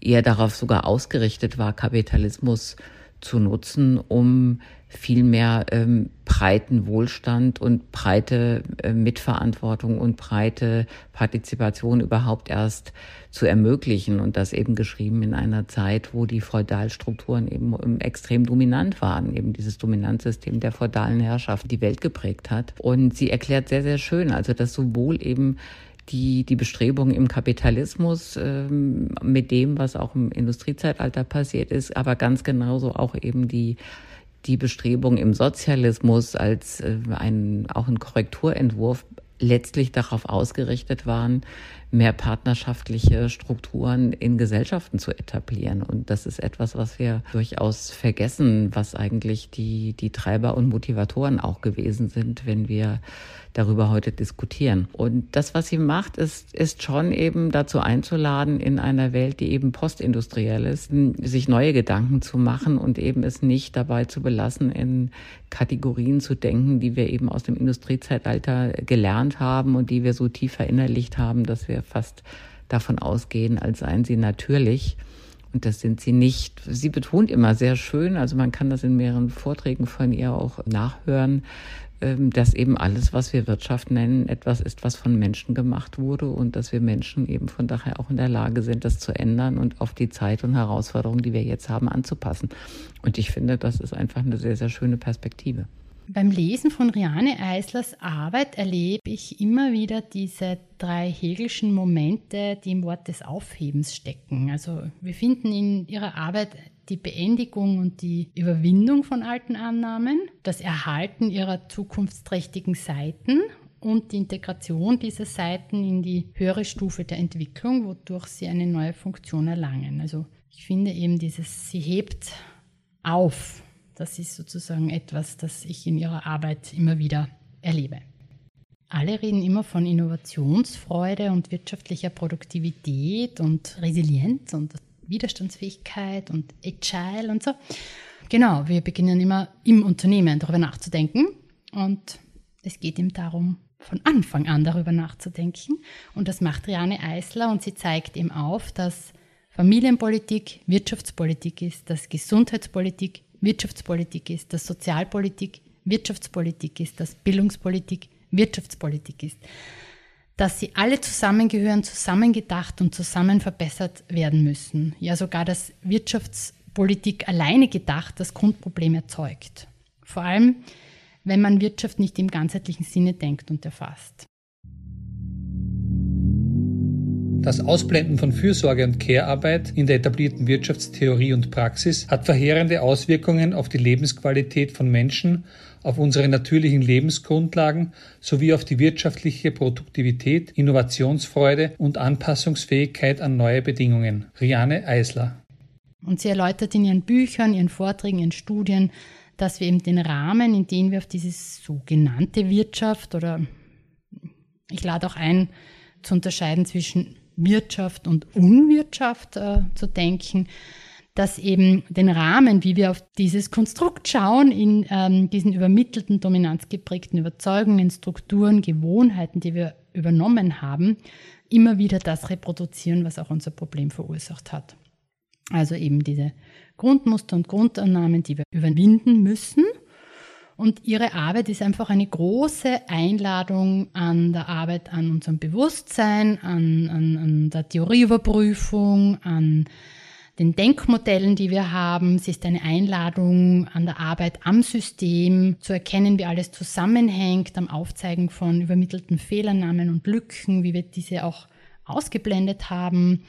eher darauf sogar ausgerichtet war, Kapitalismus zu nutzen, um viel mehr ähm, breiten Wohlstand und breite äh, Mitverantwortung und breite Partizipation überhaupt erst zu ermöglichen und das eben geschrieben in einer Zeit, wo die Feudalstrukturen eben ähm, extrem dominant waren, eben dieses Dominanzsystem der feudalen Herrschaft die Welt geprägt hat. Und sie erklärt sehr, sehr schön, also dass sowohl eben die, die Bestrebungen im Kapitalismus ähm, mit dem, was auch im Industriezeitalter passiert ist, aber ganz genauso auch eben die, die Bestrebungen im Sozialismus als äh, ein, auch ein Korrekturentwurf letztlich darauf ausgerichtet waren, mehr partnerschaftliche Strukturen in Gesellschaften zu etablieren. Und das ist etwas, was wir durchaus vergessen, was eigentlich die, die Treiber und Motivatoren auch gewesen sind, wenn wir darüber heute diskutieren. Und das, was sie macht, ist, ist schon eben dazu einzuladen, in einer Welt, die eben postindustriell ist, sich neue Gedanken zu machen und eben es nicht dabei zu belassen, in Kategorien zu denken, die wir eben aus dem Industriezeitalter gelernt haben und die wir so tief verinnerlicht haben, dass wir fast davon ausgehen, als seien sie natürlich. Und das sind sie nicht. Sie betont immer sehr schön, also man kann das in mehreren Vorträgen von ihr auch nachhören, dass eben alles, was wir Wirtschaft nennen, etwas ist, was von Menschen gemacht wurde und dass wir Menschen eben von daher auch in der Lage sind, das zu ändern und auf die Zeit und Herausforderungen, die wir jetzt haben, anzupassen. Und ich finde, das ist einfach eine sehr, sehr schöne Perspektive. Beim Lesen von Riane Eislers Arbeit erlebe ich immer wieder diese drei Hegelschen Momente, die im Wort des Aufhebens stecken. Also wir finden in ihrer Arbeit die Beendigung und die Überwindung von alten Annahmen, das Erhalten ihrer zukunftsträchtigen Seiten und die Integration dieser Seiten in die höhere Stufe der Entwicklung, wodurch sie eine neue Funktion erlangen. Also ich finde eben dieses, sie hebt auf. Das ist sozusagen etwas, das ich in ihrer Arbeit immer wieder erlebe. Alle reden immer von Innovationsfreude und wirtschaftlicher Produktivität und Resilienz und Widerstandsfähigkeit und Agile und so. Genau, wir beginnen immer im Unternehmen darüber nachzudenken und es geht ihm darum, von Anfang an darüber nachzudenken. Und das macht Riane Eisler und sie zeigt ihm auf, dass Familienpolitik Wirtschaftspolitik ist, dass Gesundheitspolitik Wirtschaftspolitik ist, dass Sozialpolitik Wirtschaftspolitik ist, dass Bildungspolitik Wirtschaftspolitik ist dass sie alle zusammengehören, zusammengedacht und zusammen verbessert werden müssen. Ja, sogar dass Wirtschaftspolitik alleine gedacht das Grundproblem erzeugt. Vor allem, wenn man Wirtschaft nicht im ganzheitlichen Sinne denkt und erfasst. Das Ausblenden von Fürsorge- und Care-Arbeit in der etablierten Wirtschaftstheorie und Praxis hat verheerende Auswirkungen auf die Lebensqualität von Menschen auf unsere natürlichen Lebensgrundlagen sowie auf die wirtschaftliche Produktivität, Innovationsfreude und Anpassungsfähigkeit an neue Bedingungen. Riane Eisler. Und sie erläutert in ihren Büchern, ihren Vorträgen, ihren Studien, dass wir eben den Rahmen, in dem wir auf diese sogenannte Wirtschaft oder ich lade auch ein, zu unterscheiden zwischen Wirtschaft und Unwirtschaft äh, zu denken, dass eben den Rahmen, wie wir auf dieses Konstrukt schauen, in ähm, diesen übermittelten, dominanzgeprägten Überzeugungen, Strukturen, Gewohnheiten, die wir übernommen haben, immer wieder das reproduzieren, was auch unser Problem verursacht hat. Also eben diese Grundmuster und Grundannahmen, die wir überwinden müssen. Und ihre Arbeit ist einfach eine große Einladung an der Arbeit an unserem Bewusstsein, an, an, an der Theorieüberprüfung, an den Denkmodellen, die wir haben. Sie ist eine Einladung an der Arbeit am System, zu erkennen, wie alles zusammenhängt, am Aufzeigen von übermittelten Fehlernamen und Lücken, wie wir diese auch ausgeblendet haben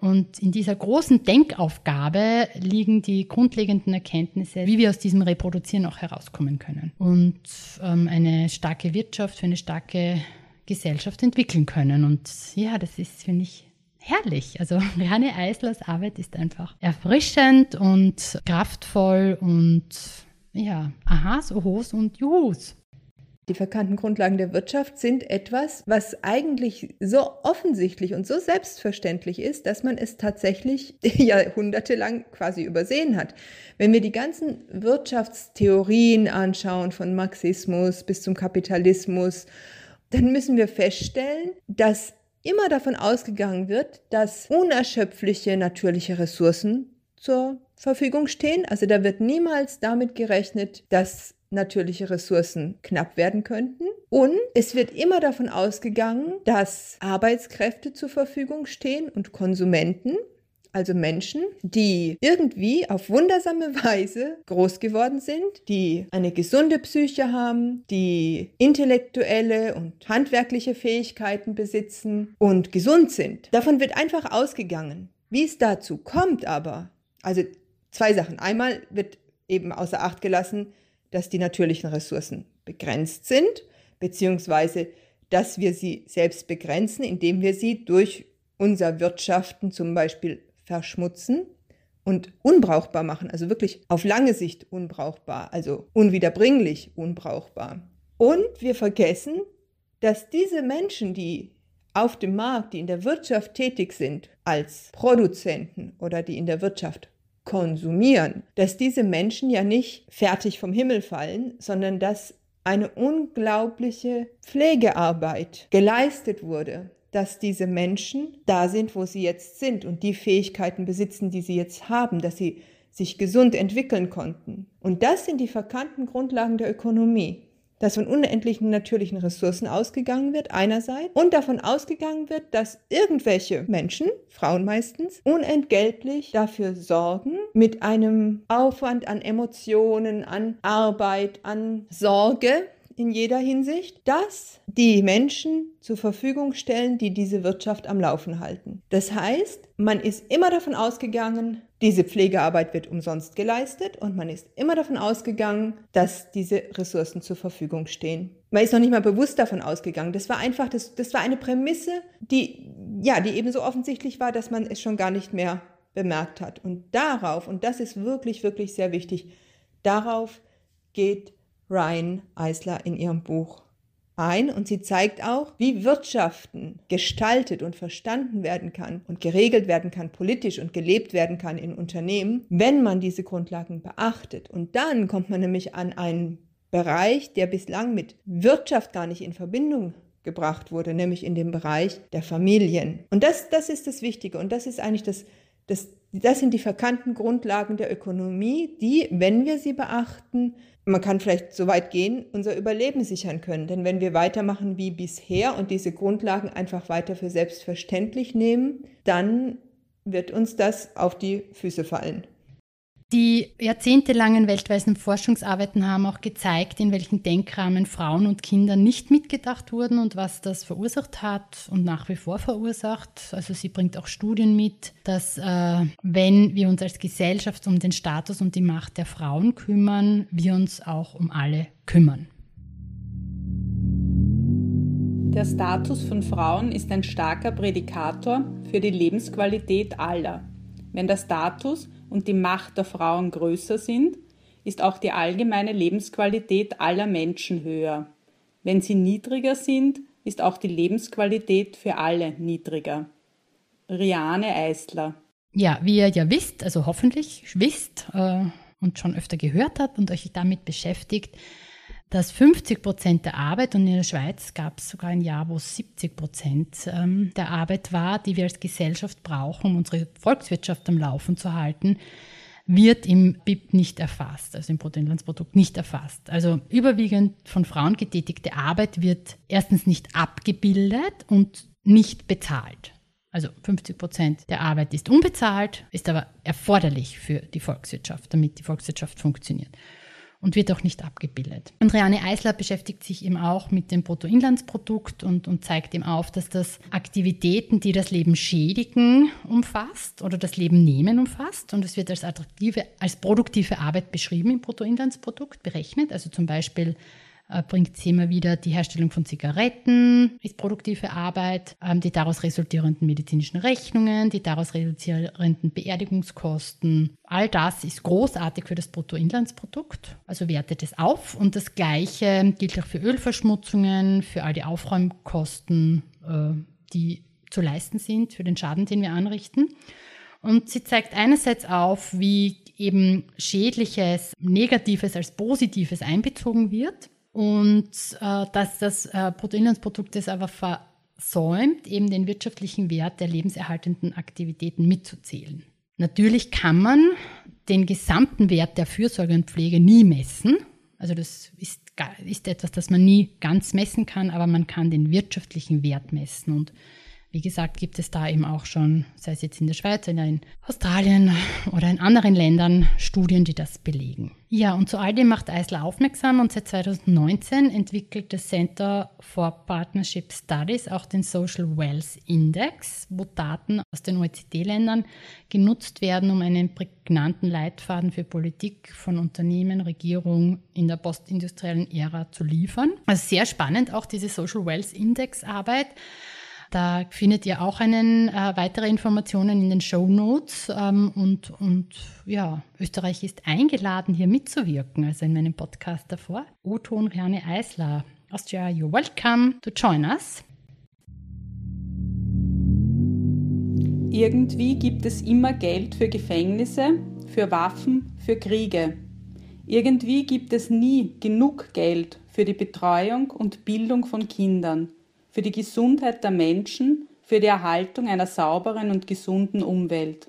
und in dieser großen Denkaufgabe liegen die grundlegenden Erkenntnisse, wie wir aus diesem Reproduzieren auch herauskommen können und ähm, eine starke Wirtschaft für eine starke Gesellschaft entwickeln können. Und ja, das ist, finde ich, herrlich. Also Rihanne Eislers Arbeit ist einfach erfrischend und kraftvoll und ja, Ahas, Ohos und Juhus. Die verkannten Grundlagen der Wirtschaft sind etwas, was eigentlich so offensichtlich und so selbstverständlich ist, dass man es tatsächlich jahrhundertelang quasi übersehen hat. Wenn wir die ganzen Wirtschaftstheorien anschauen, von Marxismus bis zum Kapitalismus, dann müssen wir feststellen, dass immer davon ausgegangen wird, dass unerschöpfliche natürliche Ressourcen zur Verfügung stehen. Also da wird niemals damit gerechnet, dass natürliche Ressourcen knapp werden könnten. Und es wird immer davon ausgegangen, dass Arbeitskräfte zur Verfügung stehen und Konsumenten, also Menschen, die irgendwie auf wundersame Weise groß geworden sind, die eine gesunde Psyche haben, die intellektuelle und handwerkliche Fähigkeiten besitzen und gesund sind. Davon wird einfach ausgegangen. Wie es dazu kommt aber, also zwei Sachen. Einmal wird eben außer Acht gelassen, dass die natürlichen Ressourcen begrenzt sind, beziehungsweise dass wir sie selbst begrenzen, indem wir sie durch unser Wirtschaften zum Beispiel verschmutzen und unbrauchbar machen, also wirklich auf lange Sicht unbrauchbar, also unwiederbringlich unbrauchbar. Und wir vergessen, dass diese Menschen, die auf dem Markt, die in der Wirtschaft tätig sind, als Produzenten oder die in der Wirtschaft konsumieren, dass diese Menschen ja nicht fertig vom Himmel fallen, sondern dass eine unglaubliche Pflegearbeit geleistet wurde, dass diese Menschen da sind, wo sie jetzt sind und die Fähigkeiten besitzen, die sie jetzt haben, dass sie sich gesund entwickeln konnten. Und das sind die verkannten Grundlagen der Ökonomie dass von unendlichen natürlichen Ressourcen ausgegangen wird, einerseits, und davon ausgegangen wird, dass irgendwelche Menschen, Frauen meistens, unentgeltlich dafür sorgen, mit einem Aufwand an Emotionen, an Arbeit, an Sorge, in jeder Hinsicht, dass die Menschen zur Verfügung stellen, die diese Wirtschaft am Laufen halten. Das heißt, man ist immer davon ausgegangen, diese Pflegearbeit wird umsonst geleistet und man ist immer davon ausgegangen, dass diese Ressourcen zur Verfügung stehen. Man ist noch nicht mal bewusst davon ausgegangen. Das war einfach, das, das war eine Prämisse, die, ja, die ebenso offensichtlich war, dass man es schon gar nicht mehr bemerkt hat. Und darauf, und das ist wirklich, wirklich sehr wichtig, darauf geht Ryan Eisler in ihrem Buch ein und sie zeigt auch, wie Wirtschaften gestaltet und verstanden werden kann und geregelt werden kann politisch und gelebt werden kann in Unternehmen, wenn man diese Grundlagen beachtet. Und dann kommt man nämlich an einen Bereich, der bislang mit Wirtschaft gar nicht in Verbindung gebracht wurde, nämlich in dem Bereich der Familien. Und das, das ist das Wichtige und das ist eigentlich das, das, das sind die verkannten Grundlagen der Ökonomie, die, wenn wir sie beachten, man kann vielleicht so weit gehen, unser Überleben sichern können. Denn wenn wir weitermachen wie bisher und diese Grundlagen einfach weiter für selbstverständlich nehmen, dann wird uns das auf die Füße fallen. Die jahrzehntelangen weltweiten Forschungsarbeiten haben auch gezeigt, in welchen Denkrahmen Frauen und Kinder nicht mitgedacht wurden und was das verursacht hat und nach wie vor verursacht. Also sie bringt auch Studien mit, dass äh, wenn wir uns als Gesellschaft um den Status und die Macht der Frauen kümmern, wir uns auch um alle kümmern. Der Status von Frauen ist ein starker Prädikator für die Lebensqualität aller. Wenn der Status und die Macht der Frauen größer sind, ist auch die allgemeine Lebensqualität aller Menschen höher. Wenn sie niedriger sind, ist auch die Lebensqualität für alle niedriger. Riane Eisler Ja, wie ihr ja wisst, also hoffentlich wisst äh, und schon öfter gehört habt und euch damit beschäftigt, dass 50 Prozent der Arbeit, und in der Schweiz gab es sogar ein Jahr, wo 70 Prozent ähm, der Arbeit war, die wir als Gesellschaft brauchen, um unsere Volkswirtschaft am Laufen zu halten, wird im BIP nicht erfasst, also im Bruttoinlandsprodukt nicht erfasst. Also überwiegend von Frauen getätigte Arbeit wird erstens nicht abgebildet und nicht bezahlt. Also 50 Prozent der Arbeit ist unbezahlt, ist aber erforderlich für die Volkswirtschaft, damit die Volkswirtschaft funktioniert und wird auch nicht abgebildet. Andreane Eisler beschäftigt sich eben auch mit dem Bruttoinlandsprodukt und, und zeigt ihm auf, dass das Aktivitäten, die das Leben schädigen, umfasst oder das Leben nehmen umfasst. Und es wird als attraktive, als produktive Arbeit beschrieben im Bruttoinlandsprodukt, berechnet. Also zum Beispiel bringt sie immer wieder die Herstellung von Zigaretten, ist produktive Arbeit, ähm, die daraus resultierenden medizinischen Rechnungen, die daraus resultierenden Beerdigungskosten. All das ist großartig für das Bruttoinlandsprodukt, also wertet es auf. Und das Gleiche gilt auch für Ölverschmutzungen, für all die Aufräumkosten, äh, die zu leisten sind, für den Schaden, den wir anrichten. Und sie zeigt einerseits auf, wie eben Schädliches, Negatives als Positives einbezogen wird und äh, dass das äh, Bruttoinlandsprodukt es aber versäumt, eben den wirtschaftlichen Wert der lebenserhaltenden Aktivitäten mitzuzählen. Natürlich kann man den gesamten Wert der Fürsorge und Pflege nie messen. Also das ist, ist etwas, das man nie ganz messen kann, aber man kann den wirtschaftlichen Wert messen. Und wie gesagt, gibt es da eben auch schon, sei es jetzt in der Schweiz in Australien oder in anderen Ländern, Studien, die das belegen. Ja, und zu all dem macht Eisler aufmerksam und seit 2019 entwickelt das Center for Partnership Studies auch den Social Wealth Index, wo Daten aus den OECD-Ländern genutzt werden, um einen prägnanten Leitfaden für Politik von Unternehmen, Regierung in der postindustriellen Ära zu liefern. Also sehr spannend auch diese Social Wealth Index Arbeit. Da findet ihr auch einen, äh, weitere Informationen in den Show Notes. Ähm, und, und ja, Österreich ist eingeladen, hier mitzuwirken, also in meinem Podcast davor. O-Ton Riane Eisler. Austria, you're welcome to join us. Irgendwie gibt es immer Geld für Gefängnisse, für Waffen, für Kriege. Irgendwie gibt es nie genug Geld für die Betreuung und Bildung von Kindern für die Gesundheit der Menschen, für die Erhaltung einer sauberen und gesunden Umwelt.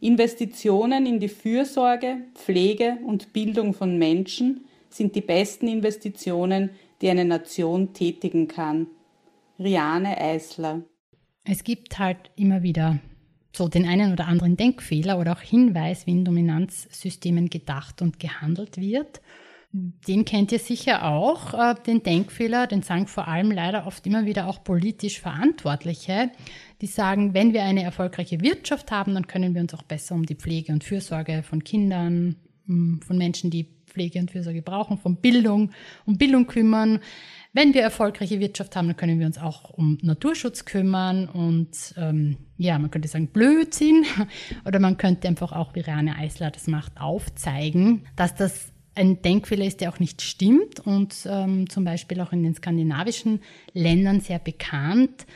Investitionen in die Fürsorge, Pflege und Bildung von Menschen sind die besten Investitionen, die eine Nation tätigen kann. Riane Eisler. Es gibt halt immer wieder so den einen oder anderen Denkfehler oder auch Hinweis, wie in Dominanzsystemen gedacht und gehandelt wird. Den kennt ihr sicher auch, äh, den Denkfehler, den sagen vor allem leider oft immer wieder auch politisch Verantwortliche, die sagen, wenn wir eine erfolgreiche Wirtschaft haben, dann können wir uns auch besser um die Pflege und Fürsorge von Kindern, hm, von Menschen, die Pflege und Fürsorge brauchen, von Bildung, um Bildung kümmern. Wenn wir erfolgreiche Wirtschaft haben, dann können wir uns auch um Naturschutz kümmern und ähm, ja, man könnte sagen Blödsinn oder man könnte einfach auch, wie Rane Eisler das macht, aufzeigen, dass das ein Denkfehler ist, der auch nicht stimmt und ähm, zum Beispiel auch in den skandinavischen Ländern sehr bekannt,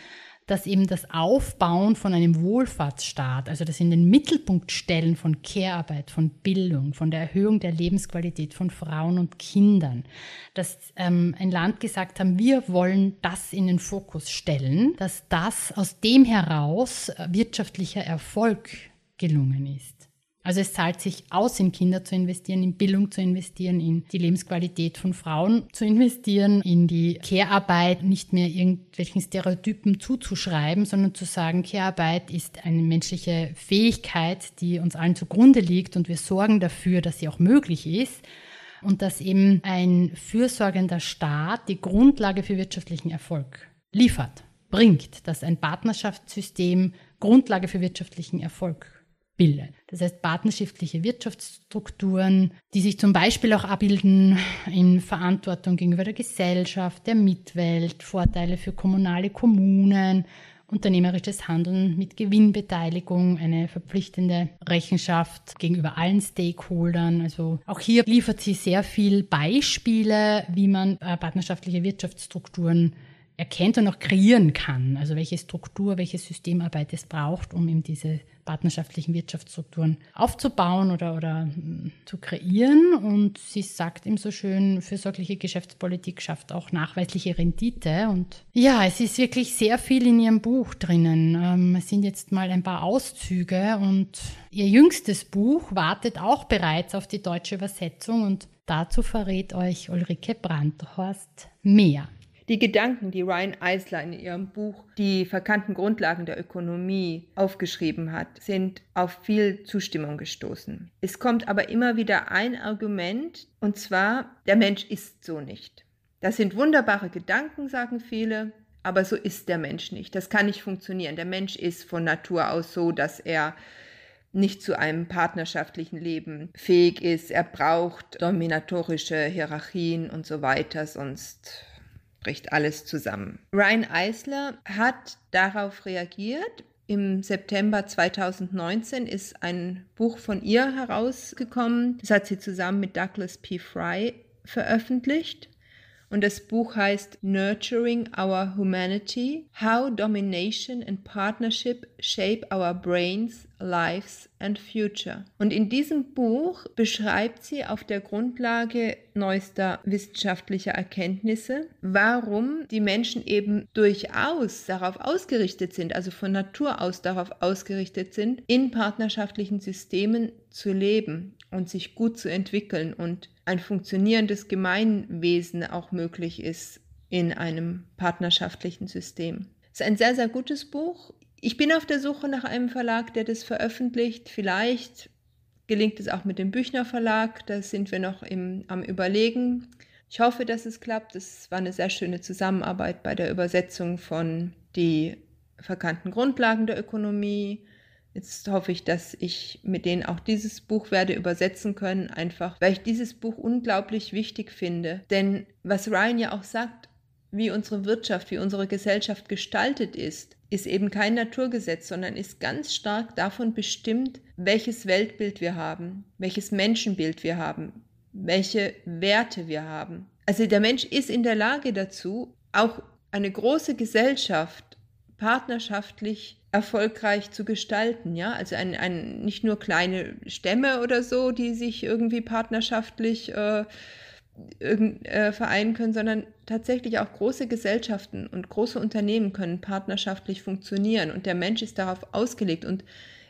dass eben das Aufbauen von einem Wohlfahrtsstaat, also das in den Mittelpunkt stellen von Care-Arbeit, von Bildung, von der Erhöhung der Lebensqualität von Frauen und Kindern, dass ähm, ein Land gesagt haben, wir wollen das in den Fokus stellen, dass das aus dem heraus wirtschaftlicher Erfolg gelungen ist. Also es zahlt sich aus, in Kinder zu investieren, in Bildung zu investieren, in die Lebensqualität von Frauen zu investieren, in die Care-Arbeit nicht mehr irgendwelchen Stereotypen zuzuschreiben, sondern zu sagen, Care-Arbeit ist eine menschliche Fähigkeit, die uns allen zugrunde liegt und wir sorgen dafür, dass sie auch möglich ist. Und dass eben ein fürsorgender Staat die Grundlage für wirtschaftlichen Erfolg liefert, bringt, dass ein Partnerschaftssystem Grundlage für wirtschaftlichen Erfolg bildet. Das heißt, partnerschaftliche Wirtschaftsstrukturen, die sich zum Beispiel auch abbilden in Verantwortung gegenüber der Gesellschaft, der Mitwelt, Vorteile für kommunale Kommunen, unternehmerisches Handeln mit Gewinnbeteiligung, eine verpflichtende Rechenschaft gegenüber allen Stakeholdern. Also auch hier liefert sie sehr viel Beispiele, wie man äh, partnerschaftliche Wirtschaftsstrukturen erkennt und auch kreieren kann. Also welche Struktur, welche Systemarbeit es braucht, um eben diese partnerschaftlichen Wirtschaftsstrukturen aufzubauen oder, oder hm, zu kreieren. Und sie sagt ihm so schön, fürsorgliche Geschäftspolitik schafft auch nachweisliche Rendite. Und ja, es ist wirklich sehr viel in ihrem Buch drinnen. Ähm, es sind jetzt mal ein paar Auszüge und ihr jüngstes Buch wartet auch bereits auf die deutsche Übersetzung und dazu verrät euch Ulrike Brandhorst mehr. Die Gedanken, die Ryan Eisler in ihrem Buch Die verkannten Grundlagen der Ökonomie aufgeschrieben hat, sind auf viel Zustimmung gestoßen. Es kommt aber immer wieder ein Argument, und zwar, der Mensch ist so nicht. Das sind wunderbare Gedanken, sagen viele, aber so ist der Mensch nicht. Das kann nicht funktionieren. Der Mensch ist von Natur aus so, dass er nicht zu einem partnerschaftlichen Leben fähig ist. Er braucht dominatorische Hierarchien und so weiter, sonst bricht alles zusammen. Ryan Eisler hat darauf reagiert. Im September 2019 ist ein Buch von ihr herausgekommen. Das hat sie zusammen mit Douglas P. Fry veröffentlicht. Und das Buch heißt Nurturing Our Humanity, How Domination and Partnership Shape Our Brains, Lives and Future. Und in diesem Buch beschreibt sie auf der Grundlage neuester wissenschaftlicher Erkenntnisse, warum die Menschen eben durchaus darauf ausgerichtet sind, also von Natur aus darauf ausgerichtet sind, in partnerschaftlichen Systemen zu leben und sich gut zu entwickeln und ein funktionierendes Gemeinwesen auch möglich ist in einem partnerschaftlichen System. Es ist ein sehr, sehr gutes Buch. Ich bin auf der Suche nach einem Verlag, der das veröffentlicht. Vielleicht gelingt es auch mit dem Büchner Verlag. Da sind wir noch im, am Überlegen. Ich hoffe, dass es klappt. Es war eine sehr schöne Zusammenarbeit bei der Übersetzung von die verkannten Grundlagen der Ökonomie Jetzt hoffe ich, dass ich mit denen auch dieses Buch werde übersetzen können, einfach weil ich dieses Buch unglaublich wichtig finde. Denn was Ryan ja auch sagt, wie unsere Wirtschaft, wie unsere Gesellschaft gestaltet ist, ist eben kein Naturgesetz, sondern ist ganz stark davon bestimmt, welches Weltbild wir haben, welches Menschenbild wir haben, welche Werte wir haben. Also der Mensch ist in der Lage dazu, auch eine große Gesellschaft partnerschaftlich erfolgreich zu gestalten, ja, also ein, ein, nicht nur kleine Stämme oder so, die sich irgendwie partnerschaftlich äh, äh, vereinen können, sondern tatsächlich auch große Gesellschaften und große Unternehmen können partnerschaftlich funktionieren und der Mensch ist darauf ausgelegt und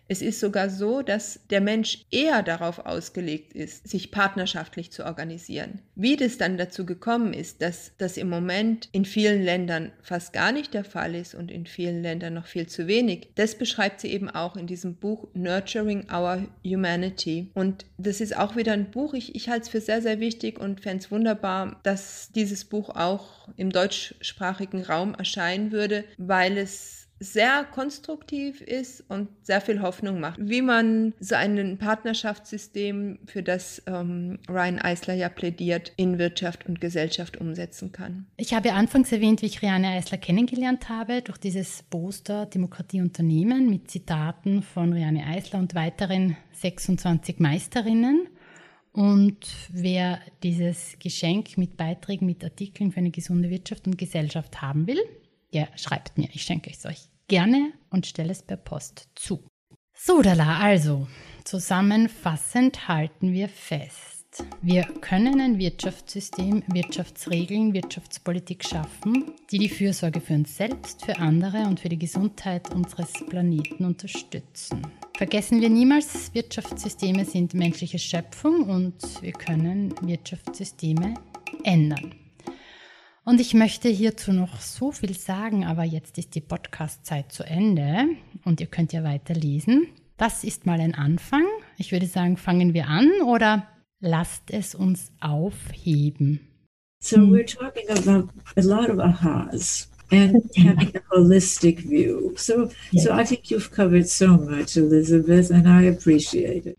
es ist sogar so, dass der Mensch eher darauf ausgelegt ist, sich partnerschaftlich zu organisieren. Wie das dann dazu gekommen ist, dass das im Moment in vielen Ländern fast gar nicht der Fall ist und in vielen Ländern noch viel zu wenig, das beschreibt sie eben auch in diesem Buch Nurturing Our Humanity. Und das ist auch wieder ein Buch, ich, ich halte es für sehr, sehr wichtig und fände es wunderbar, dass dieses Buch auch im deutschsprachigen Raum erscheinen würde, weil es sehr konstruktiv ist und sehr viel Hoffnung macht. Wie man so ein Partnerschaftssystem, für das ähm, Ryan Eisler ja plädiert, in Wirtschaft und Gesellschaft umsetzen kann. Ich habe anfangs erwähnt, wie ich Riane Eisler kennengelernt habe, durch dieses Poster Demokratie Unternehmen mit Zitaten von Riane Eisler und weiteren 26 Meisterinnen. Und wer dieses Geschenk mit Beiträgen, mit Artikeln für eine gesunde Wirtschaft und Gesellschaft haben will, ja, schreibt mir, ich schenke es euch gerne und stelle es per Post zu. So, Dala, also, zusammenfassend halten wir fest. Wir können ein Wirtschaftssystem, Wirtschaftsregeln, Wirtschaftspolitik schaffen, die die Fürsorge für uns selbst, für andere und für die Gesundheit unseres Planeten unterstützen. Vergessen wir niemals, Wirtschaftssysteme sind menschliche Schöpfung und wir können Wirtschaftssysteme ändern. Und ich möchte hierzu noch so viel sagen, aber jetzt ist die Podcast-Zeit zu Ende und ihr könnt ja weiter lesen. Das ist mal ein Anfang. Ich würde sagen, fangen wir an oder lasst es uns aufheben. So we're talking about a lot of ahas and having a holistic view. So, so I think you've covered so much, Elizabeth, and I appreciate it.